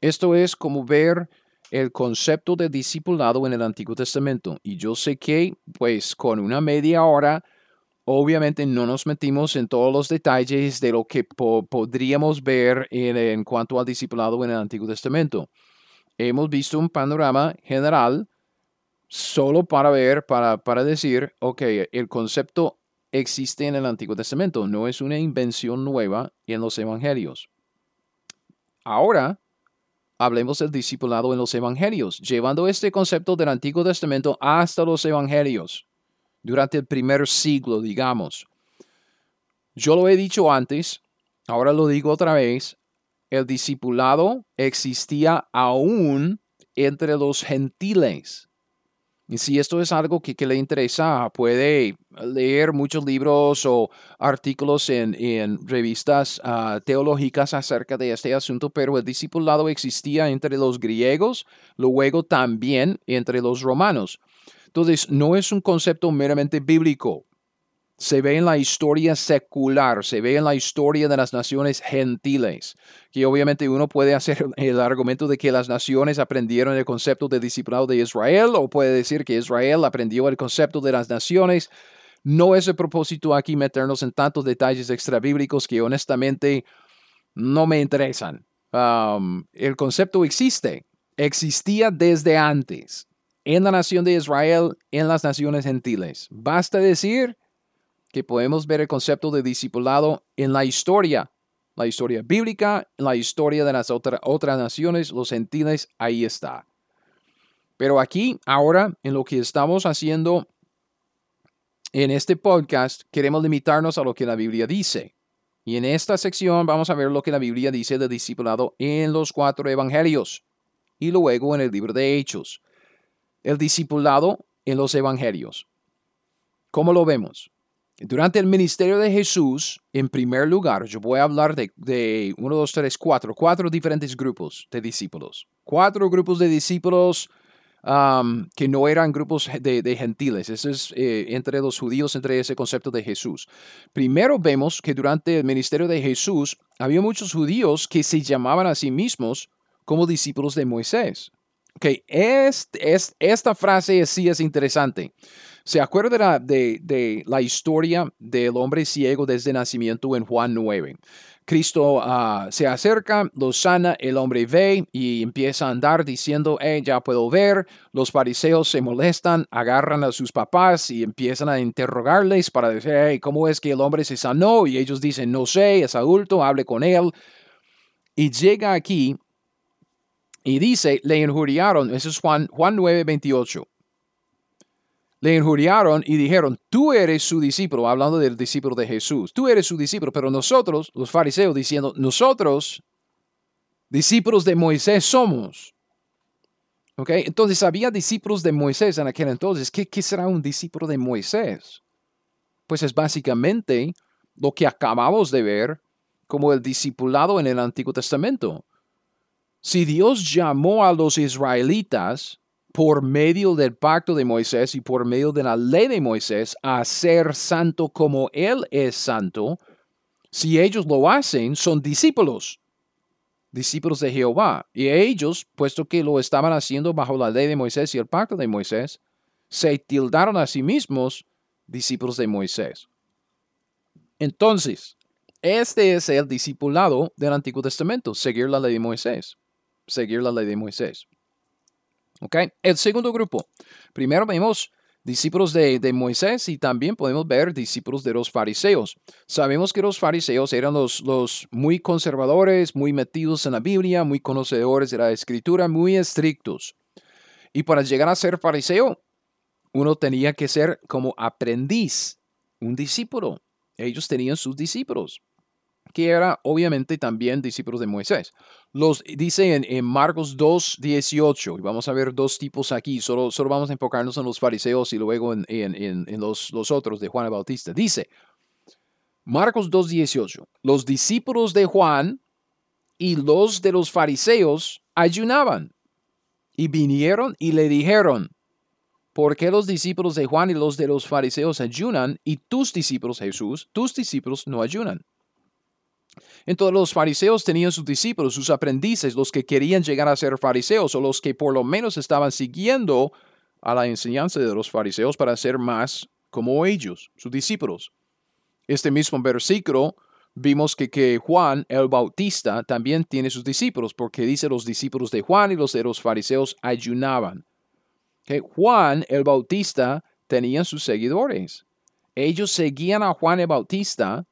esto es como ver el concepto de discipulado en el Antiguo Testamento. Y yo sé que, pues, con una media hora, Obviamente no nos metimos en todos los detalles de lo que podríamos ver en, cuanto al discipulado en el Antiguo Testamento. Hemos visto un panorama general solo para ver, para, para decir, ok, el concepto existe en el Antiguo Testamento, no es una invención nueva en los evangelios. Ahora, hablemos del discipulado en los evangelios, llevando este concepto del Antiguo Testamento hasta los evangelios durante el primer siglo, digamos. Yo lo he dicho antes, ahora lo digo otra vez, el discipulado existía aún entre los gentiles. Y si esto es algo que, le interesa, puede leer muchos libros o artículos en, revistas ah, teológicas acerca de este asunto, pero el discipulado existía entre los griegos, luego también entre los romanos. Entonces, no es un concepto meramente bíblico. Se ve en la historia secular, se ve en la historia de las naciones gentiles, que obviamente uno puede hacer el argumento de que las naciones aprendieron el concepto de discipulado de Israel, o puede decir que Israel aprendió el concepto de las naciones. No es el propósito aquí meternos en tantos detalles extrabíblicos que honestamente no me interesan. Um, el concepto existe, existía desde antes en la nación de Israel, en las naciones gentiles. Basta decir que podemos ver el concepto de discipulado en la historia, la historia bíblica, en la historia de las otras naciones, los gentiles, ahí está. Pero aquí, ahora, en lo que estamos haciendo en este podcast, queremos limitarnos a lo que la Biblia dice. Y en esta sección vamos a ver lo que la Biblia dice de discipulado en los cuatro evangelios y luego en el libro de Hechos el discipulado en los evangelios. ¿Cómo lo vemos? Durante el ministerio de Jesús, en primer lugar, yo voy a hablar de, de uno, dos, tres, cuatro, cuatro diferentes grupos de discípulos. Cuatro grupos de discípulos um, que no eran grupos de, gentiles. Eso es eh, entre los judíos, entre ese concepto de Jesús. Primero vemos que durante el ministerio de Jesús había muchos judíos que se llamaban a sí mismos como discípulos de Moisés. Ok, es, esta frase sí es interesante. ¿Se acuerda de, la historia del hombre ciego desde nacimiento en Juan 9? Cristo ah, se acerca, lo sana, el hombre ve y empieza a andar diciendo, hey, ya puedo ver. Los fariseos se molestan, agarran a sus papás y empiezan a interrogarles para decir, hey, ¿cómo es que el hombre se sanó? Y ellos dicen, no sé, es adulto, hable con él. Y llega aquí y dice, le injuriaron, eso es Juan, Juan 9, 28. Le injuriaron y dijeron, tú eres su discípulo, hablando del discípulo de Jesús, tú eres su discípulo, pero nosotros, los fariseos, diciendo, nosotros, discípulos de Moisés somos. ¿Ok? Entonces había discípulos de Moisés en aquel entonces. ¿Qué, ¿Qué será un discípulo de Moisés? Pues es básicamente lo que acabamos de ver como el discipulado en el Antiguo Testamento. Si Dios llamó a los israelitas por medio del pacto de Moisés y por medio de la ley de Moisés a ser santo como Él es santo, si ellos lo hacen, son discípulos. discípulos de Jehová. Y ellos, puesto que lo estaban haciendo bajo la ley de Moisés y el pacto de Moisés, se tildaron a sí mismos discípulos de Moisés. Entonces, este es el discipulado del Antiguo Testamento, seguir la ley de Moisés. Seguir la ley de Moisés. ¿Ok? El segundo grupo. Primero vemos discípulos de, Moisés y también podemos ver discípulos de los fariseos. Sabemos que los fariseos eran los, los muy conservadores, muy metidos en la Biblia, muy conocedores de la escritura, muy estrictos. Y para llegar a ser fariseo, uno tenía que ser como aprendiz, un discípulo. Ellos tenían sus discípulos que era obviamente también discípulos de Moisés. Los dice en, Marcos 2, 18, y vamos a ver dos tipos aquí, solo, solo vamos a enfocarnos en los fariseos y luego en, en, los, los, otros de Juan el Bautista. Dice, Marcos 2, 18, los discípulos de Juan y los de los fariseos ayunaban y vinieron y le dijeron, ¿por qué los discípulos de Juan y los de los fariseos ayunan y tus discípulos, Jesús, tus discípulos no ayunan? Entonces los fariseos tenían sus discípulos, sus aprendices, los que querían llegar a ser fariseos o los que por lo menos estaban siguiendo a la enseñanza de los fariseos para ser más como ellos, sus discípulos. Este mismo versículo vimos que, que Juan el Bautista también tiene sus discípulos, porque dice los discípulos de Juan y los de los fariseos ayunaban. Que Juan el Bautista tenía sus seguidores. Ellos seguían a Juan el Bautista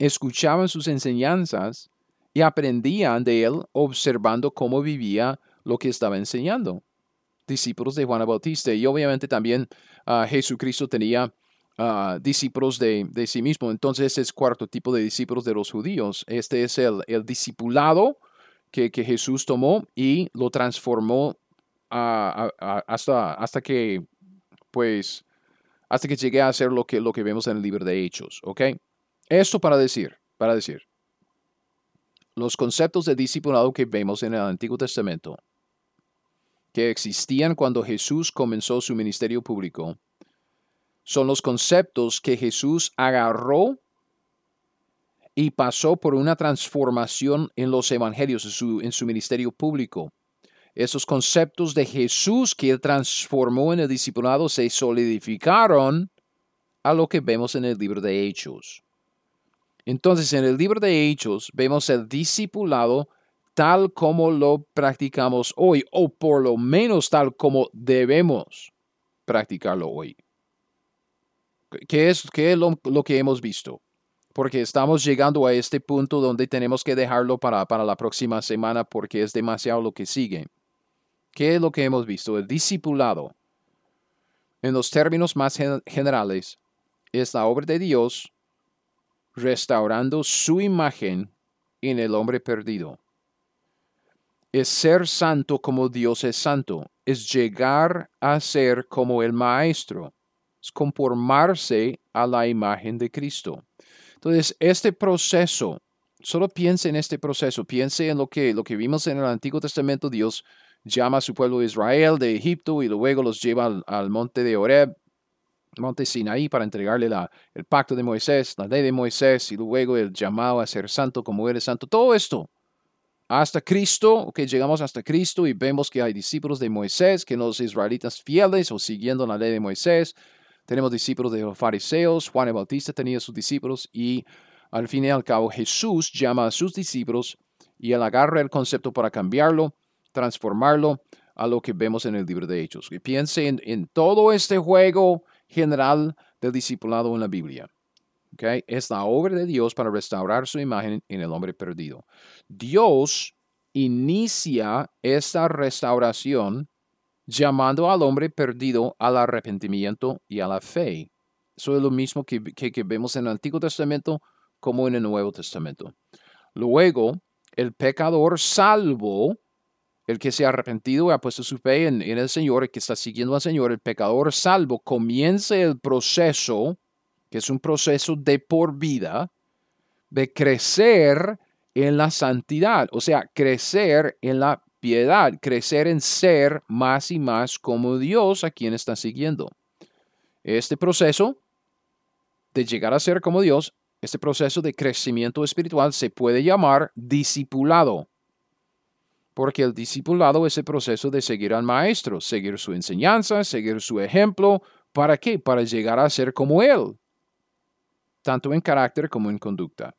escuchaban sus enseñanzas y aprendían de él observando cómo vivía lo que estaba enseñando. Discípulos de Juan Bautista y obviamente también ah, Jesucristo tenía ah, discípulos de, sí mismo. Entonces es cuarto tipo de discípulos de los judíos. Este es el, discipulado que, Jesús tomó y lo transformó hasta, hasta que, pues, hasta que llegue a ser lo que, lo que vemos en el libro de Hechos, ¿ok? Esto para decir, para decir, los conceptos de discipulado que vemos en el Antiguo Testamento, que existían cuando Jesús comenzó su ministerio público, son los conceptos que Jesús agarró y pasó por una transformación en los evangelios, en su, ministerio público. Esos conceptos de Jesús que él transformó en el discipulado se solidificaron a lo que vemos en el libro de Hechos. Entonces, en el libro de Hechos vemos el discipulado tal como lo practicamos hoy, o por lo menos tal como debemos practicarlo hoy. ¿Qué es, qué es lo, que hemos visto? Porque estamos llegando a este punto donde tenemos que dejarlo para, para la próxima semana porque es demasiado lo que sigue. ¿Qué es lo que hemos visto? El discipulado, en los términos más generales, es la obra de Dios restaurando su imagen en el hombre perdido. Es ser santo como Dios es santo, es llegar a ser como el Maestro, es conformarse a la imagen de Cristo. Entonces, este proceso, solo piense en este proceso, piense en lo que, lo que vimos en el Antiguo Testamento, Dios llama a su pueblo Israel de Egipto y luego los lleva al, al monte de Oreb monte Sinaí para entregarle la, el pacto de Moisés, la ley de Moisés y luego el llamado a ser santo como eres santo. Todo esto hasta Cristo, que llegamos hasta Cristo y vemos que hay discípulos de Moisés, que los israelitas fieles o siguiendo la ley de Moisés. Tenemos discípulos de los fariseos, Juan el Bautista tenía sus discípulos y al fin y al cabo Jesús llama a sus discípulos y él agarra el concepto para cambiarlo, transformarlo a lo que vemos en el libro de Hechos. Y piense en todo este juego general del discipulado en la Biblia. Okay? Es la obra de Dios para restaurar su imagen en el hombre perdido. Dios inicia esta restauración llamando al hombre perdido al arrepentimiento y a la fe. Eso es lo mismo que, que vemos en el Antiguo Testamento como en el Nuevo Testamento. Luego, el pecador salvo el que se ha arrepentido y ha puesto su fe en, el Señor, el que está siguiendo al Señor, el pecador salvo, comience el proceso, que es un proceso de por vida, de crecer en la santidad, o sea, crecer en la piedad, crecer en ser más y más como Dios a quien está siguiendo. Este proceso de llegar a ser como Dios, este proceso de crecimiento espiritual se puede llamar discipulado. Porque el discipulado es el proceso de seguir al maestro, seguir su enseñanza, seguir su ejemplo. ¿Para qué? Para llegar a ser como él, tanto en carácter como en conducta.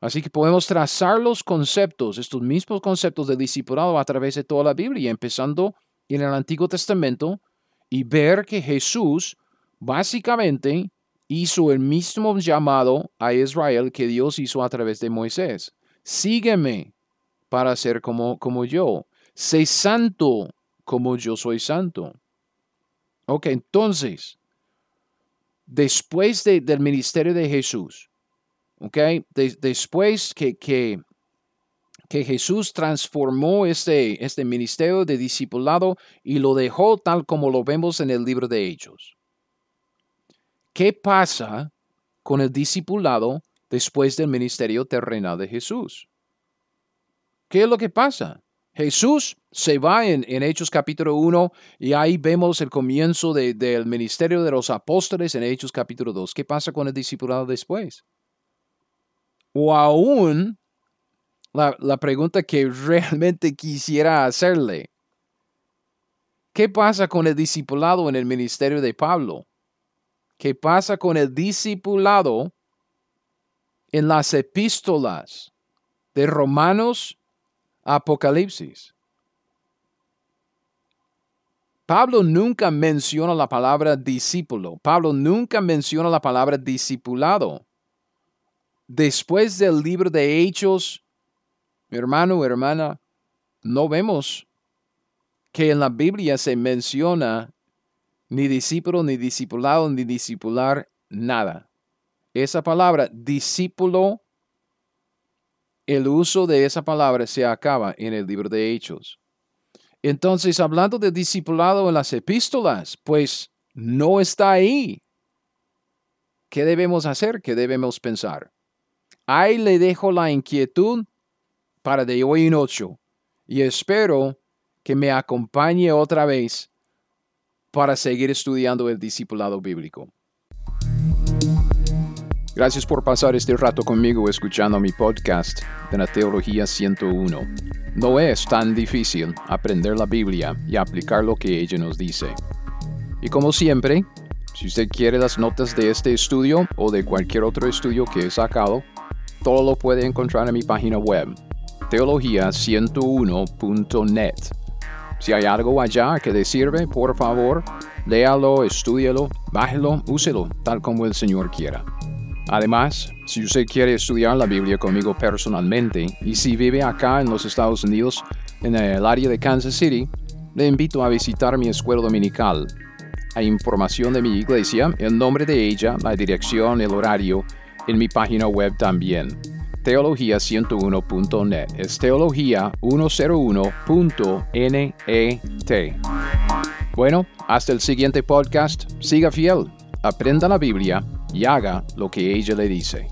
Así que podemos trazar los conceptos, estos mismos conceptos de discipulado a través de toda la Biblia, empezando en el Antiguo Testamento y ver que Jesús básicamente hizo el mismo llamado a Israel que Dios hizo a través de Moisés. Sígueme para ser como, como yo. Sé santo como yo soy santo. Ok, entonces, después del ministerio de Jesús, ok, después que, que, que, Jesús transformó este, este ministerio de discipulado y lo dejó tal como lo vemos en el libro de Hechos. ¿Qué pasa con el discipulado después del ministerio terrenal de Jesús? ¿Qué es lo que pasa? Jesús se va en, Hechos capítulo 1 y ahí vemos el comienzo del ministerio de los apóstoles en Hechos capítulo 2. ¿Qué pasa con el discipulado después? O aún la, la pregunta que realmente quisiera hacerle. ¿Qué pasa con el discipulado en el ministerio de Pablo? ¿Qué pasa con el discipulado en las epístolas de Romanos Apocalipsis? Pablo nunca menciona la palabra discípulo. Pablo nunca menciona la palabra discipulado. Después del libro de Hechos, hermano hermana, no vemos que en la Biblia se menciona ni discípulo, ni discipulado, ni discipular, nada. Esa palabra, discípulo, el uso de esa palabra se acaba en el libro de Hechos. Entonces, hablando de discipulado en las epístolas, pues no está ahí. ¿Qué debemos hacer? ¿Qué debemos pensar? Ahí le dejo la inquietud para de hoy en ocho y espero que me acompañe otra vez para seguir estudiando el discipulado bíblico. Gracias por pasar este rato conmigo escuchando mi podcast de la Teología 101. No es tan difícil aprender la Biblia y aplicar lo que ella nos dice. Y como siempre, si usted quiere las notas de este estudio o de cualquier otro estudio que he sacado, todo lo puede encontrar en mi página web, teología101.net. Si hay algo allá que le sirve, por favor, léalo, estúdialo, bájelo, úselo, tal como el Señor quiera. Además, si usted quiere estudiar la Biblia conmigo personalmente y si vive acá en los Estados Unidos, en el área de Kansas City, le invito a visitar mi escuela dominical. Hay información de mi iglesia, el nombre de ella, la dirección, el horario, en mi página web también teología101.net. Es teología101.net. Bueno, hasta el siguiente podcast. Siga fiel, aprenda la Biblia y haga lo que ella le dice.